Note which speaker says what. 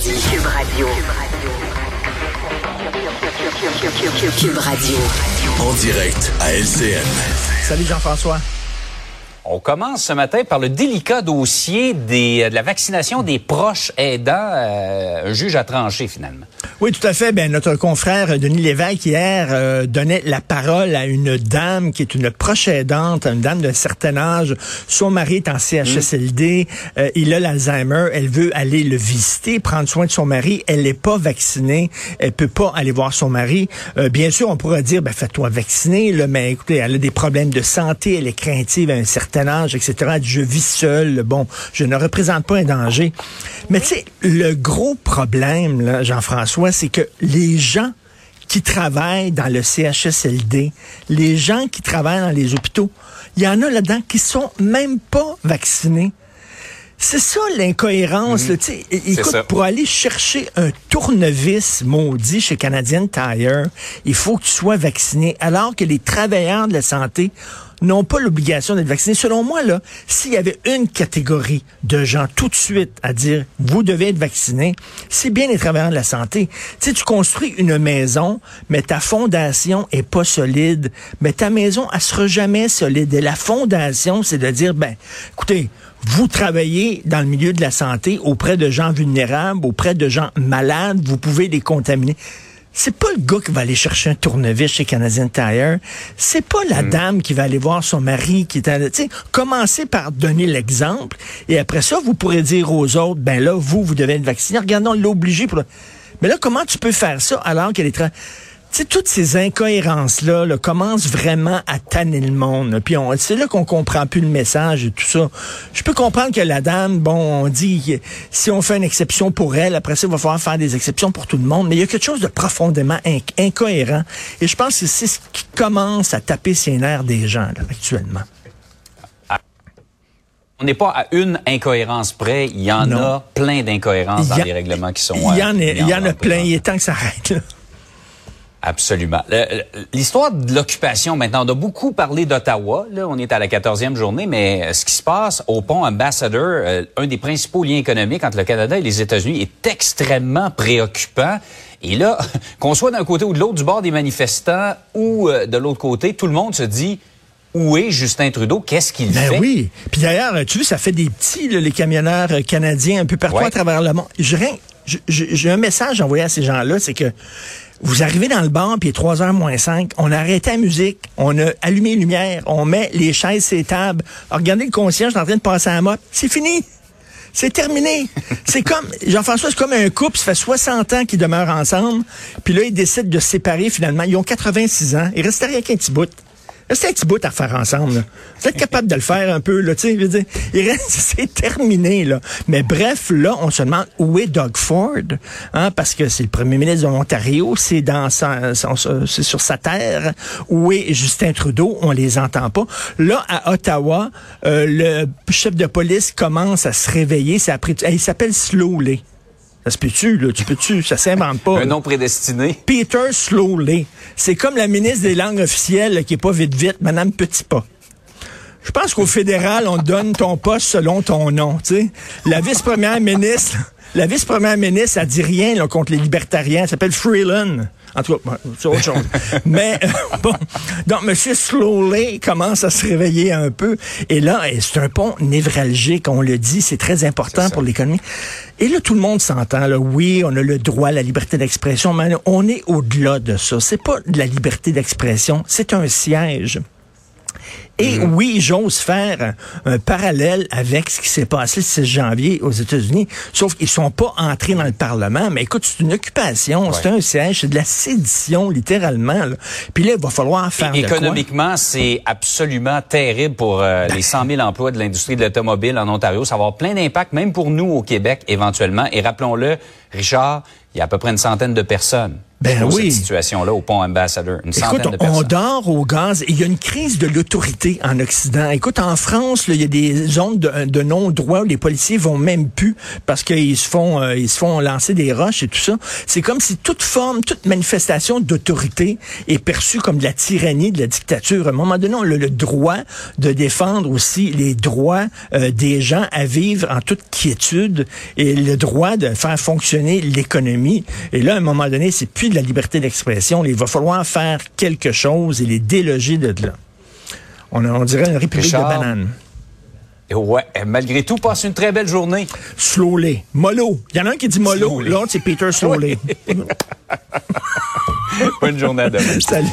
Speaker 1: dit. Cube Radio. Cube Radio.
Speaker 2: En direct à LCN.
Speaker 3: Salut Jean-François.
Speaker 4: On commence ce matin par le délicat dossier des, de la vaccination des proches aidants. Euh, un juge a tranché finalement.
Speaker 3: Oui, tout à fait. Ben, notre confrère Denis Lévesque hier euh, donnait la parole à une dame qui est une proche aidante, une dame d'un certain âge. Son mari est en CHSLD, euh, il a l'Alzheimer, elle veut aller le visiter, prendre soin de son mari. Elle n'est pas vaccinée, elle peut pas aller voir son mari. bien sûr, on pourrait dire, ben fais-toi vacciner, là, mais écoutez, elle a des problèmes de santé, elle est craintive à un certain âge, etc. Je vis seul. Bon, je ne représente pas un danger. Mais tu sais, le gros problème, Jean-François, c'est que les gens qui travaillent dans le CHSLD, les gens qui travaillent dans les hôpitaux, il y en a là-dedans qui sont même pas vaccinés. C'est ça l'incohérence. Mhm. Écoute, pour aller chercher un tournevis maudit chez Canadian Tire, il faut que tu sois vacciné, alors que les travailleurs de la santé n'ont pas l'obligation d'être vaccinés. Selon moi, là, s'il y avait une catégorie de gens tout de suite à dire vous devez être vaccinés, c'est bien les travailleurs de la santé. Tu sais, tu construis une maison, mais ta fondation est pas solide, mais ta maison, elle sera jamais solide. Et la fondation, c'est de dire, ben, écoutez, vous travaillez dans le milieu de la santé auprès de gens vulnérables, auprès de gens malades, vous pouvez les contaminer. C'est pas le gars qui va aller chercher un tournevis chez Canadian Tire. C'est pas la hmm. dame qui va aller voir son mari qui est à... Sais, commencez par donner l'exemple et après ça, vous pourrez dire aux autres, ben là, vous, vous devez être vacciné. Regardons l'obliger pour... Mais là, comment tu peux faire ça alors qu'elle est très sais, toutes ces incohérences-là là, commencent vraiment à tanner le monde. Puis c'est là qu'on comprend plus le message et tout ça. Je peux comprendre que la dame, bon, on dit si on fait une exception pour elle, après ça, il va falloir faire des exceptions pour tout le monde. Mais il y a quelque chose de profondément incohérent. Et je pense que c'est ce qui commence à taper ses nerfs des gens là, actuellement.
Speaker 4: On n'est pas à une incohérence près. Il y en a plein d'incohérences dans les règlements qui sont.
Speaker 3: Il y en, a, il y en a plein. Il est temps que ça arrête. Là.
Speaker 4: Absolument. L'histoire de l'occupation, maintenant, on a beaucoup parlé d'Ottawa. Là, on est à la 14e journée, mais ce qui se passe au pont Ambassador, euh, un des principaux liens économiques entre le Canada et les États-Unis, est extrêmement préoccupant. Et là, qu'on soit d'un côté ou de l'autre, du bord des manifestants ou euh, de l'autre côté, tout le monde se dit où est Justin Trudeau? Qu'est-ce qu'il
Speaker 3: ben
Speaker 4: fait?
Speaker 3: oui. Puis d'ailleurs, tu vois, ça fait des petits, les camionneurs canadiens un peu partout à travers le monde. J'ai un message envoyé à ces gens-là, c'est que vous arrivez dans le bar, puis il est 3 h moins 5. On a arrêté la musique. On a allumé les lumières. On met les chaises sur les tables. regardez le concierge en train de passer à la motte. C'est fini. C'est terminé. c'est comme, Jean-François, c'est comme un couple, ça fait 60 ans qu'ils demeurent ensemble. Puis là, ils décident de se séparer finalement. Ils ont 86 ans. Ils restent rien qu'un petit bout. C'est un petit bout à faire ensemble. Vous êtes capable de le faire un peu, là, tu reste, c'est terminé, là. Mais bref, là, on se demande où est Doug Ford, hein, parce que c'est le premier ministre de l'Ontario, c'est dans sa, c'est sur sa terre. Où est Justin Trudeau? On les entend pas. Là, à Ottawa, euh, le chef de police commence à se réveiller. Il s'appelle Slowly. Ça se peut-tu, là? Tu peux-tu? Ça s'invente pas.
Speaker 4: Un nom prédestiné.
Speaker 3: Peter Slowly. C'est comme la ministre des langues officielles qui est pas vite vite, Madame Petit Pas. Je pense qu'au fédéral, on donne ton poste selon ton nom, tu sais. La vice-première ministre, la vice-première ministre, elle dit rien là, contre les libertariens. Elle s'appelle Freeland. En tout cas, c'est autre chose. Mais euh, bon, donc M. Slowly commence à se réveiller un peu. Et là, c'est un pont névralgique, on le dit, c'est très important pour l'économie. Et là, tout le monde s'entend. Oui, on a le droit à la liberté d'expression, mais on est au-delà de ça. C'est pas de la liberté d'expression, c'est un siège. Et mhm. oui, j'ose faire un parallèle avec ce qui s'est passé le 6 janvier aux États-Unis, sauf qu'ils sont pas entrés dans le Parlement. Mais écoute, c'est une occupation, c'est un siège, c'est de la sédition, littéralement. Puis là, il va falloir faire
Speaker 4: Économiquement, c'est absolument terrible pour euh, les 100 000 emplois de l'industrie de l'automobile en Ontario. Ça va avoir plein d'impact, même pour nous au Québec, éventuellement. Et rappelons-le, Richard, il y a à peu près une centaine de personnes
Speaker 3: ben oui.
Speaker 4: cette situation-là au pont Ambassador. Une
Speaker 3: Écoute,
Speaker 4: de personnes.
Speaker 3: on dort au gaz et il y a une crise de l'autorité en Occident. Écoute, en France, il y a des zones de, de non-droit où les policiers vont même plus parce qu'ils se font euh, ils se font lancer des roches et tout ça. C'est comme si toute forme, toute manifestation d'autorité est perçue comme de la tyrannie, de la dictature. À un moment donné, on a le droit de défendre aussi les droits euh, des gens à vivre en toute quiétude et le droit de faire fonctionner l'économie. Et là, à un moment donné, c'est plus de la liberté d'expression. Il va falloir faire quelque chose et les déloger de là. On, on dirait une république
Speaker 4: Richard.
Speaker 3: de bananes.
Speaker 4: Ouais, malgré tout, passe une très belle journée.
Speaker 3: Slowly. Mollo. Il y en a un qui dit mollo, l'autre c'est Peter Slowly.
Speaker 4: Bonne journée à demain.
Speaker 3: Salut.